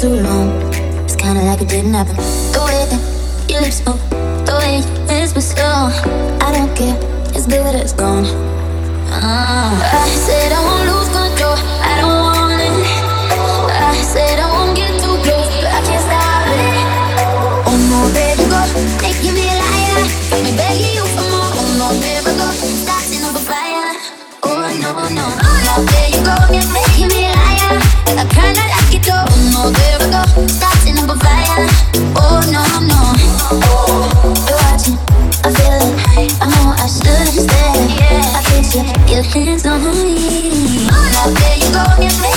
too long. It's kinda like it didn't happen. The way that your lips move, the way you whisper slow. I don't care, it's good, it's gone. Uh, I said I won't lose control, I don't want it. Uh, I said I won't get too close, but I can't stop it. Oh no, baby, go, making me a liar. Got me begging you for more. Oh no, baby, go, starting up a fire. Oh no, no, oh no, baby. your hands on me. Now there you go.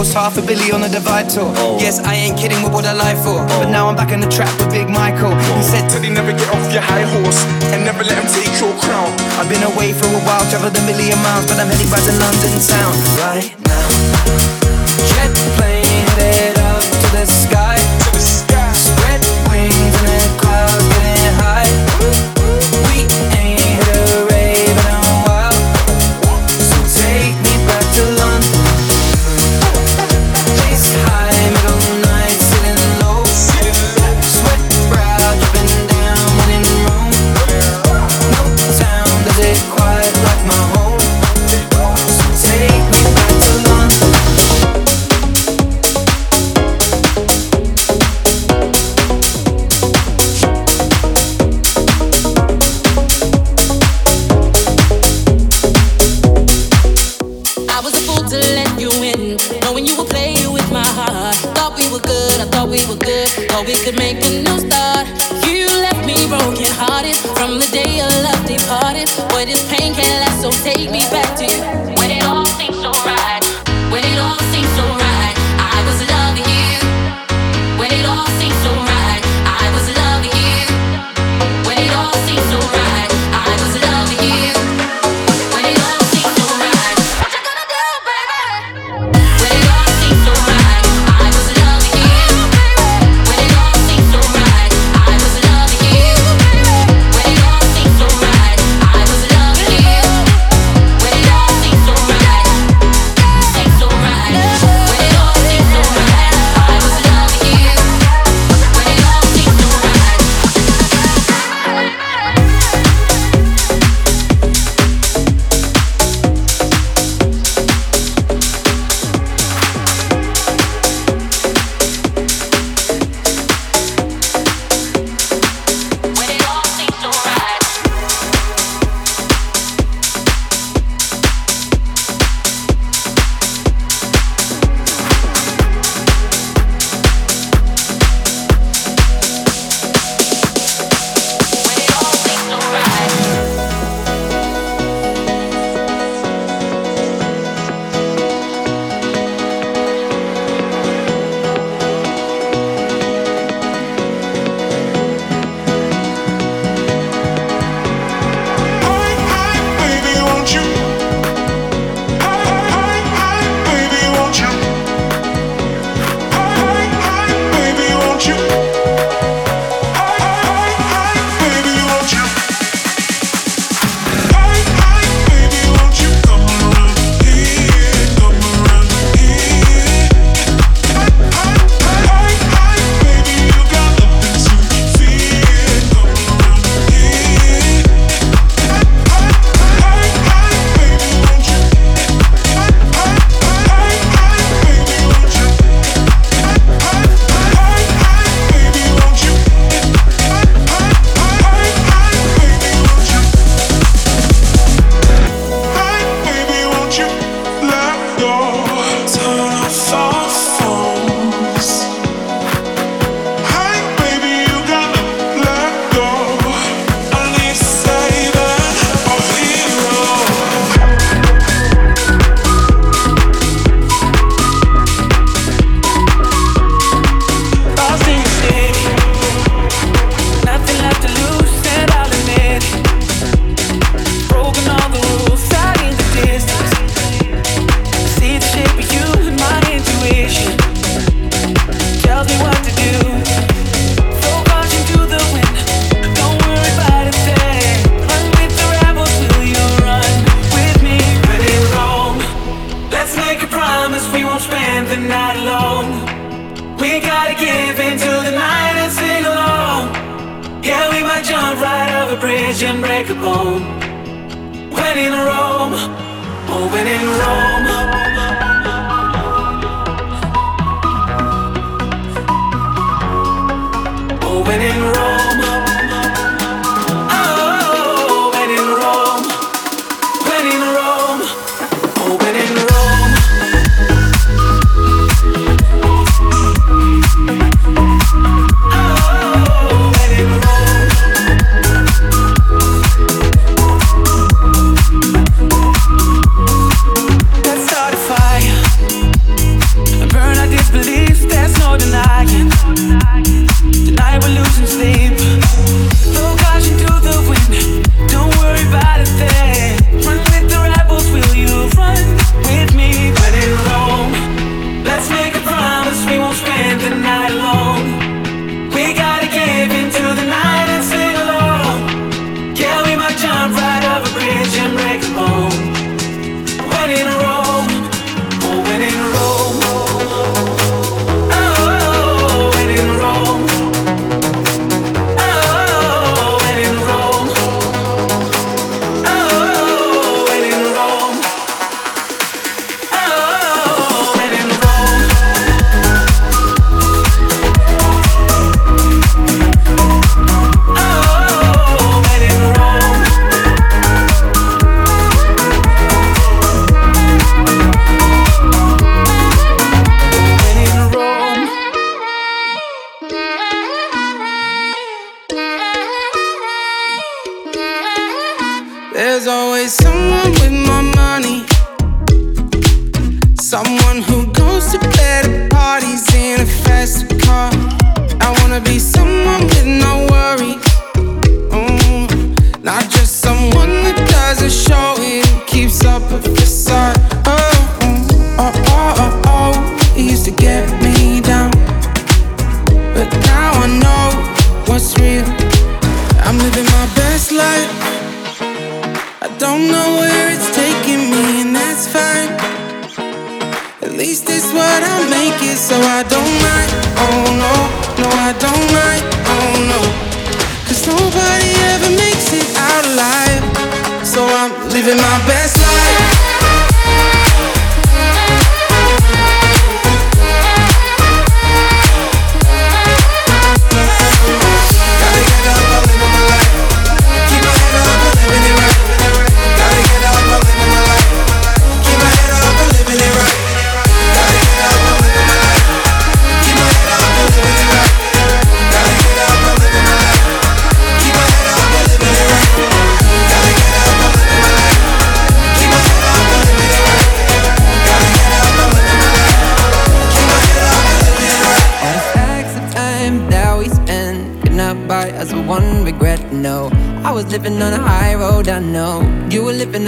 gross half a billy on the divide tour. Oh. Yes, I ain't kidding with what I lie for. Oh. But now I'm back in the trap with Big Michael. He oh. said, Teddy, never get off your high horse and never let him take your crown. I've been away for a while, traveled a million miles, but I'm heading back to London town right now. and break a bone. When in Rome, oh, in Rome. denying. Tonight we're losing sleep. Look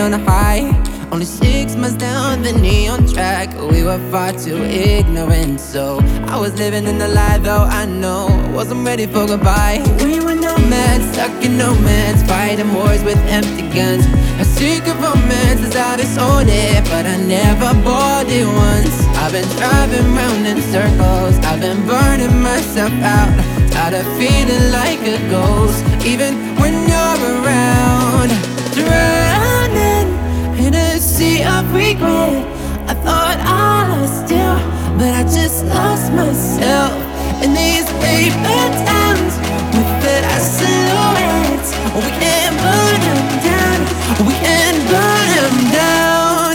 on a high. Only six months down the neon track. We were far too ignorant, so I was living in the lie, though I know. Wasn't ready for goodbye. We were nomads, stuck in romance, fighting wars with empty guns. A secret romance is out its own it, but I never bought it once. I've been driving round in circles, I've been burning myself out. Tired of feeling like a ghost, even when you're around. Drown sea of regret. I thought I lost you, but I just lost myself in these paper towns with that silhouettes. We can't burn them down. We can't burn them down.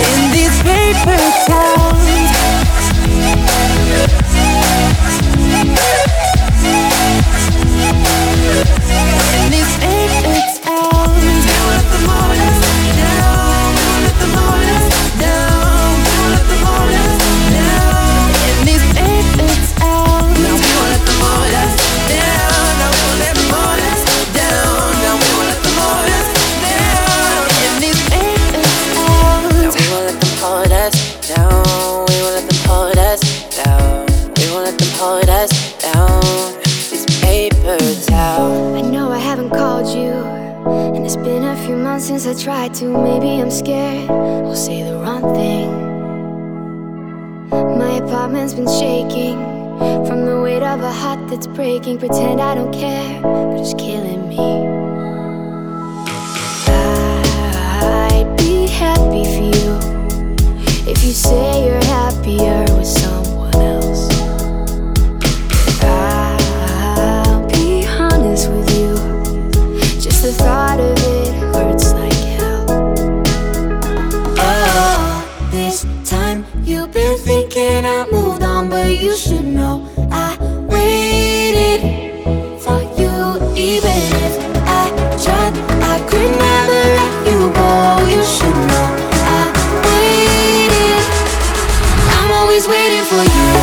In these paper towns. for you.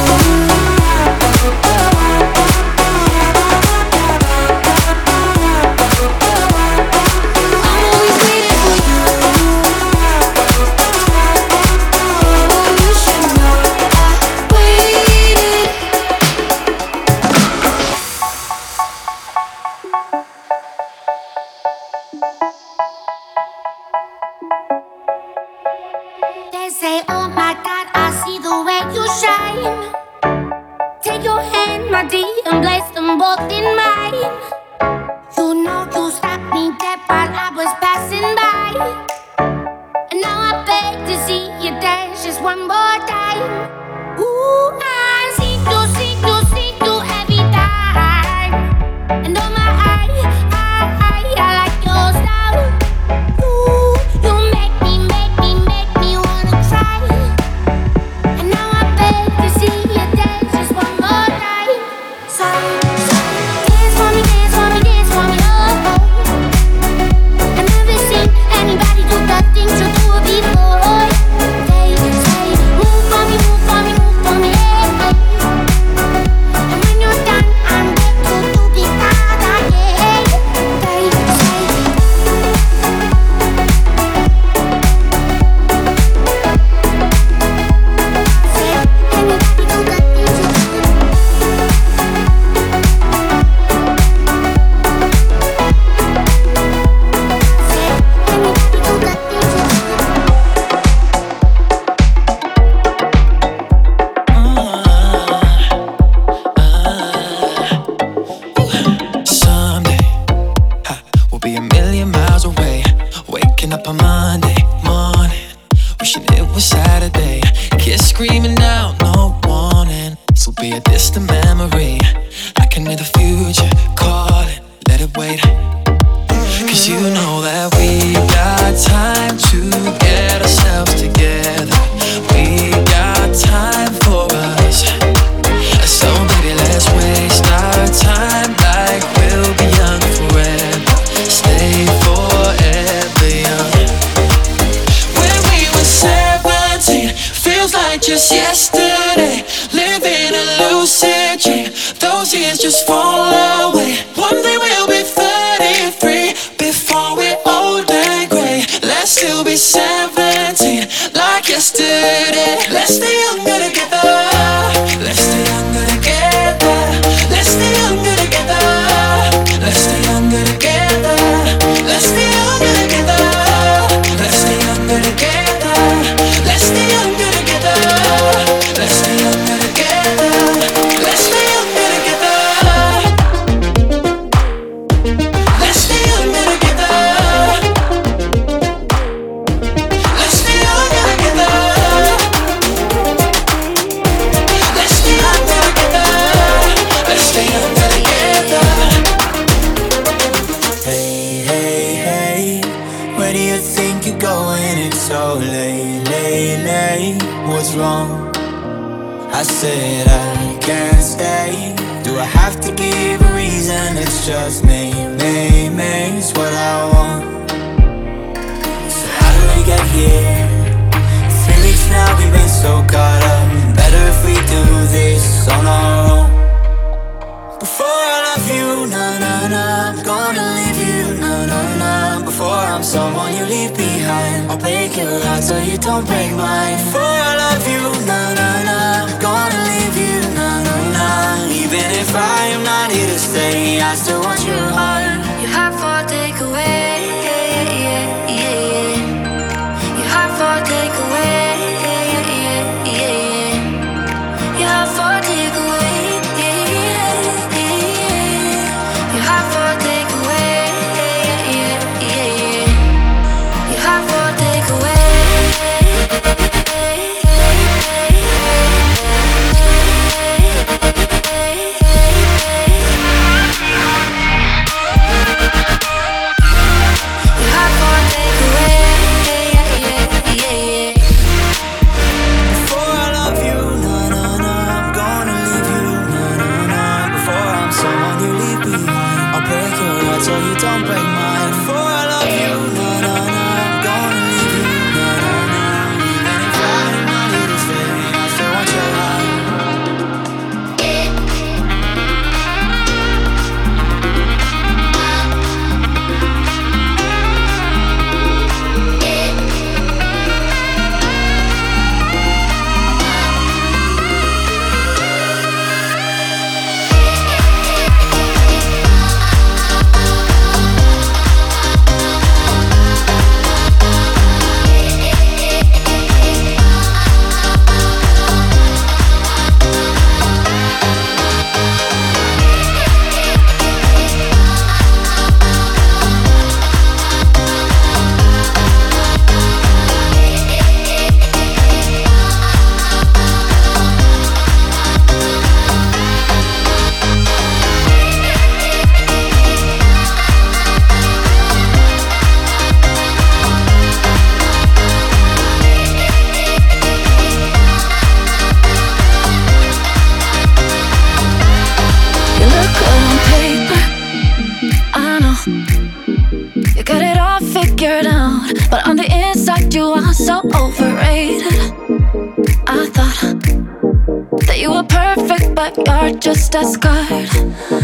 You're just a scar.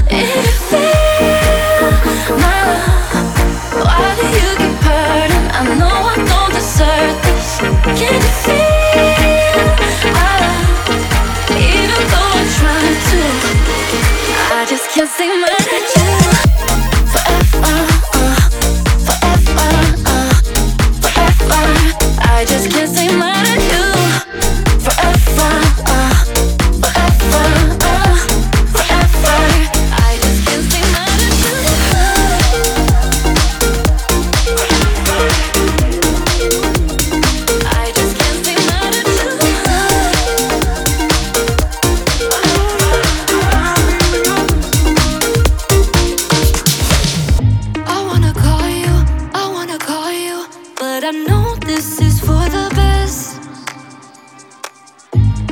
This is for the best.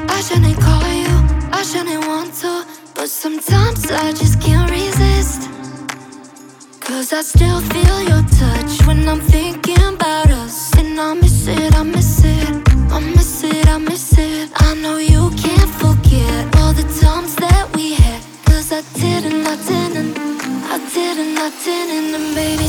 I shouldn't call you, I shouldn't want to. But sometimes I just can't resist. Cause I still feel your touch when I'm thinking about us. And I miss it, I miss it, I miss it, I miss it. I know you can't forget all the times that we had. Cause I didn't, I didn't, I didn't, I didn't, and baby,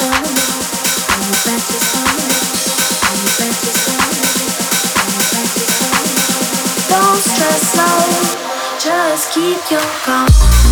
Don't stress out, just keep your calm.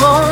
more.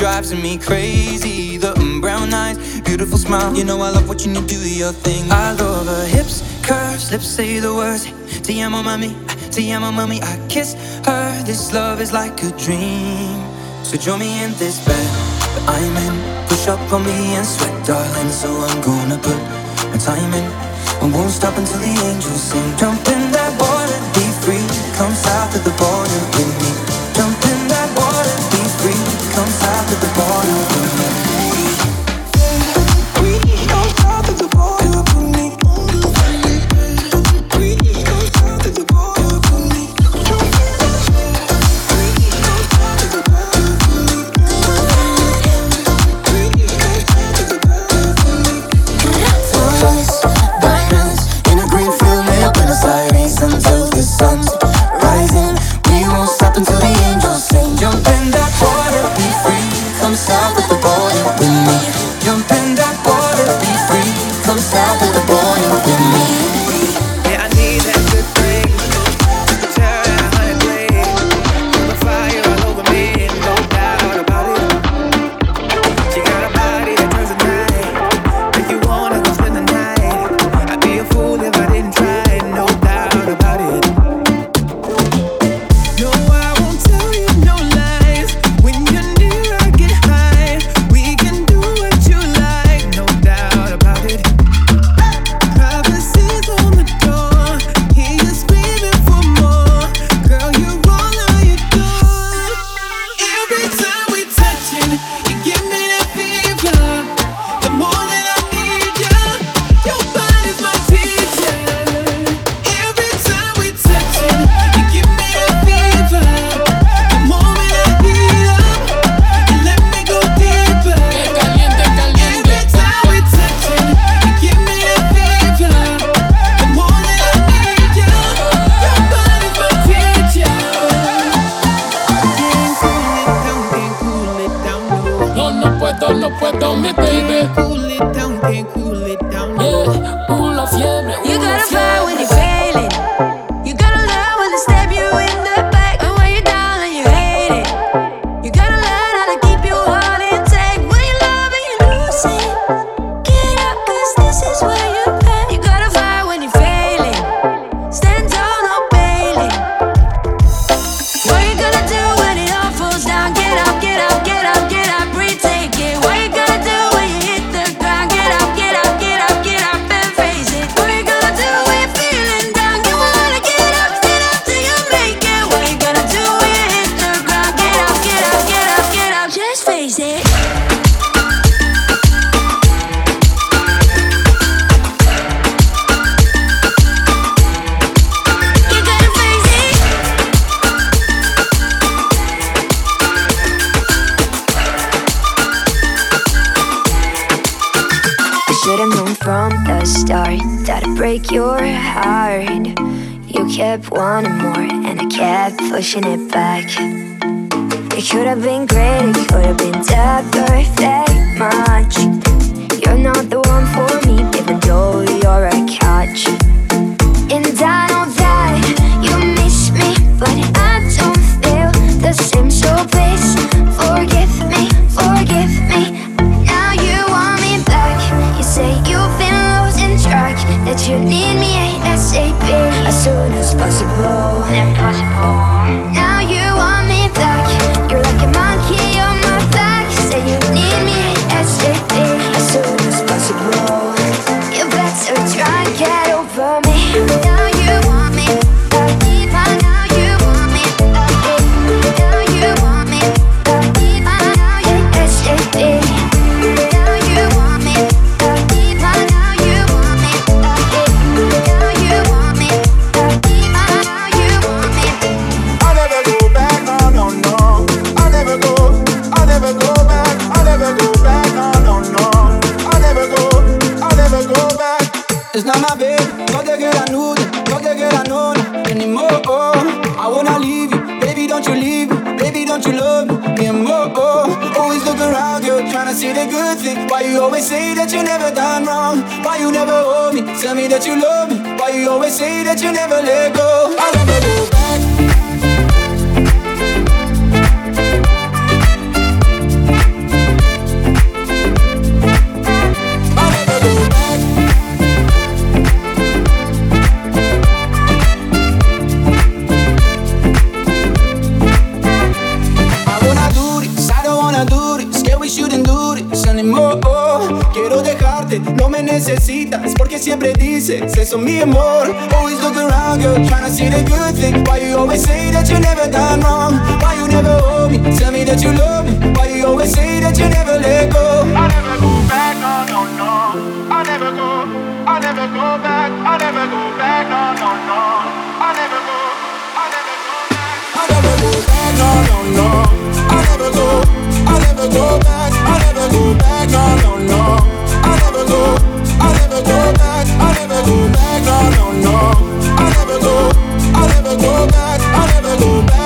drives me crazy. The brown eyes, beautiful smile. You know I love watching you do your thing. I love her hips, curves, lips say the words. Te amo, mami. Te amo, mami. I kiss her. This love is like a dream. So join me in this bed that I'm in. Push up on me and sweat, darling. So I'm gonna put my time in. I won't stop until the angels sing. Jump in that water, be free. Come south of the border with at the bottom. puesto mi baby. Siempre dices, eso mi amor. Always look around, girl, trying see the good thing. Why you always say that you never done wrong? Why you never hold me? Tell me that you love me. Why you always say that you never let go? I'll never go back, no, no, no. I'll never go, I'll never go back, I'll never go back, no, no, no. I'll never go, I'll never go back, I'll never go back, no, no, no. I'll never go, I'll never go back, I'll never go back, no, no, no. I'll never go, never go back, I'll never go back, no, no, no. I'll never go, I'll never go back, I'll never go back,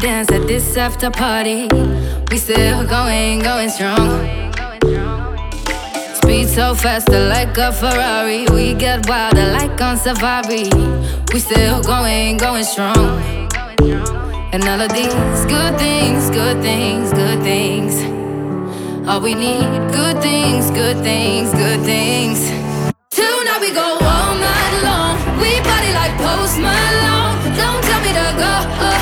dance at this after party. We still going, going strong. Speed so faster like a Ferrari. We get wilder like on safari. We still going, going strong. And all of these good things, good things, good things. All we need, good things, good things, good things. Tonight we go all night long. We party like Post Malone. Don't tell me to go.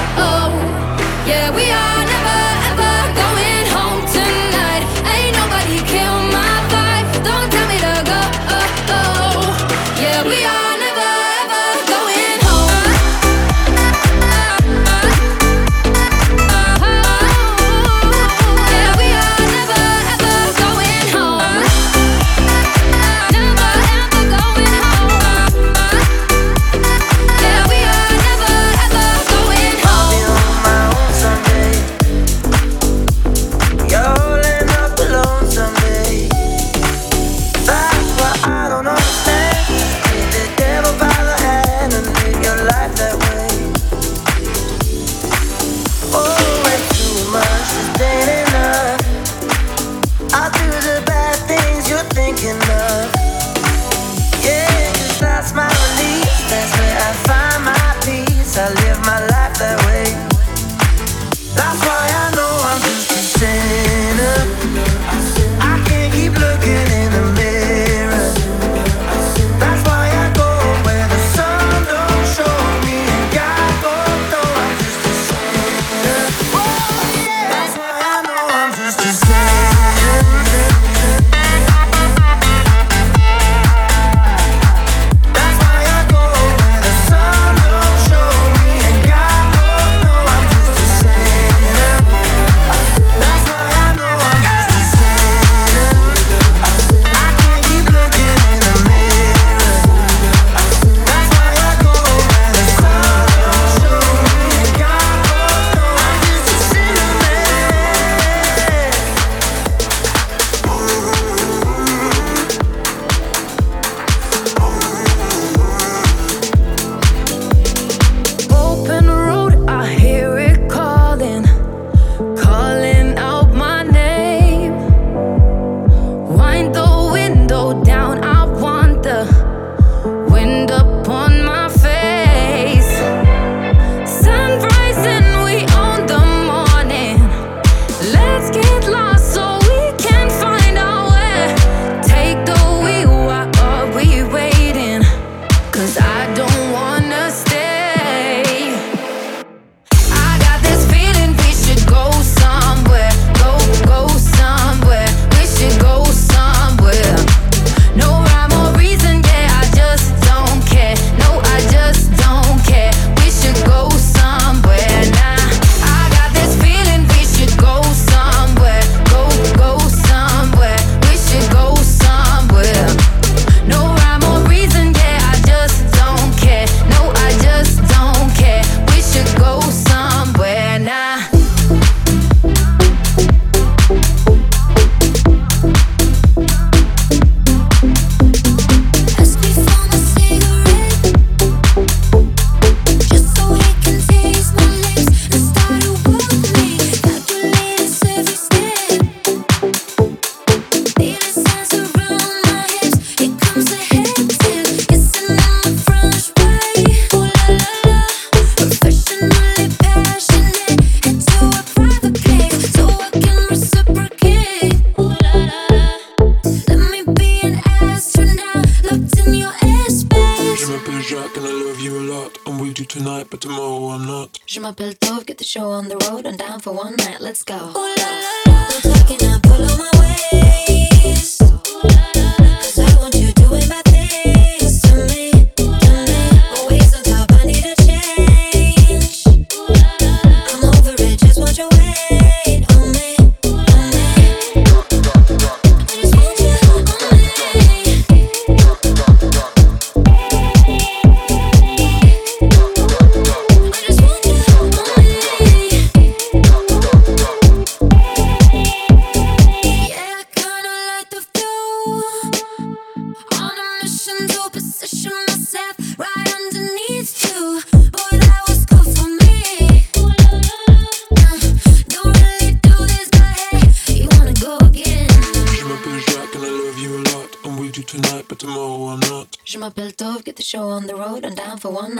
I live my life for one